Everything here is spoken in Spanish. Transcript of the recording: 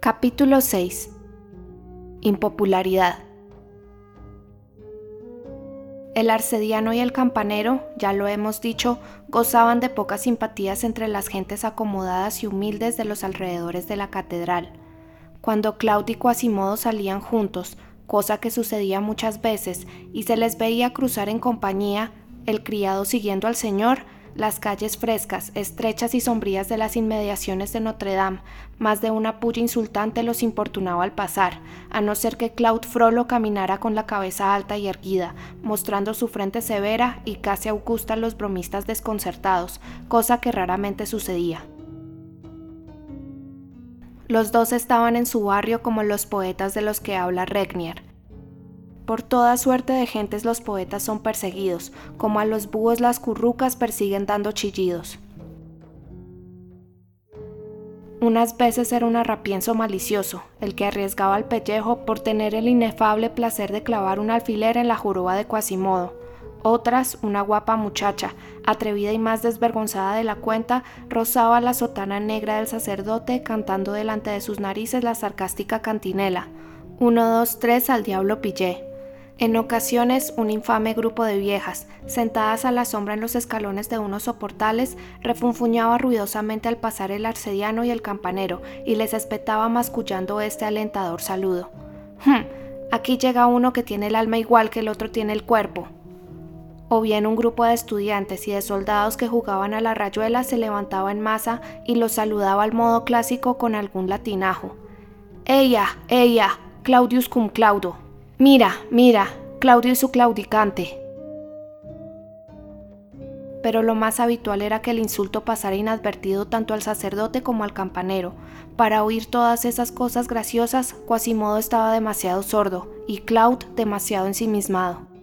Capítulo 6 Impopularidad El arcediano y el campanero, ya lo hemos dicho, gozaban de pocas simpatías entre las gentes acomodadas y humildes de los alrededores de la catedral. Cuando Claudio y Quasimodo salían juntos, cosa que sucedía muchas veces, y se les veía cruzar en compañía, el criado siguiendo al señor, las calles frescas, estrechas y sombrías de las inmediaciones de Notre Dame, más de una puya insultante los importunaba al pasar, a no ser que Claude Frollo caminara con la cabeza alta y erguida, mostrando su frente severa y casi augusta a los bromistas desconcertados, cosa que raramente sucedía. Los dos estaban en su barrio como los poetas de los que habla Regnier, por toda suerte de gentes los poetas son perseguidos, como a los búhos las currucas persiguen dando chillidos. Unas veces era un arrapienso malicioso, el que arriesgaba el pellejo por tener el inefable placer de clavar un alfiler en la joroba de Quasimodo. Otras, una guapa muchacha, atrevida y más desvergonzada de la cuenta, rozaba la sotana negra del sacerdote cantando delante de sus narices la sarcástica cantinela. Uno, dos, tres, al diablo pillé. En ocasiones, un infame grupo de viejas, sentadas a la sombra en los escalones de unos soportales, refunfuñaba ruidosamente al pasar el arcediano y el campanero y les espetaba mascullando este alentador saludo. Hm, aquí llega uno que tiene el alma igual que el otro tiene el cuerpo. O bien un grupo de estudiantes y de soldados que jugaban a la rayuela se levantaba en masa y los saludaba al modo clásico con algún latinajo. Ella, ella, Claudius cum claudo. Mira, mira, Claudio y su claudicante. Pero lo más habitual era que el insulto pasara inadvertido tanto al sacerdote como al campanero. Para oír todas esas cosas graciosas, Quasimodo estaba demasiado sordo y Claude demasiado ensimismado.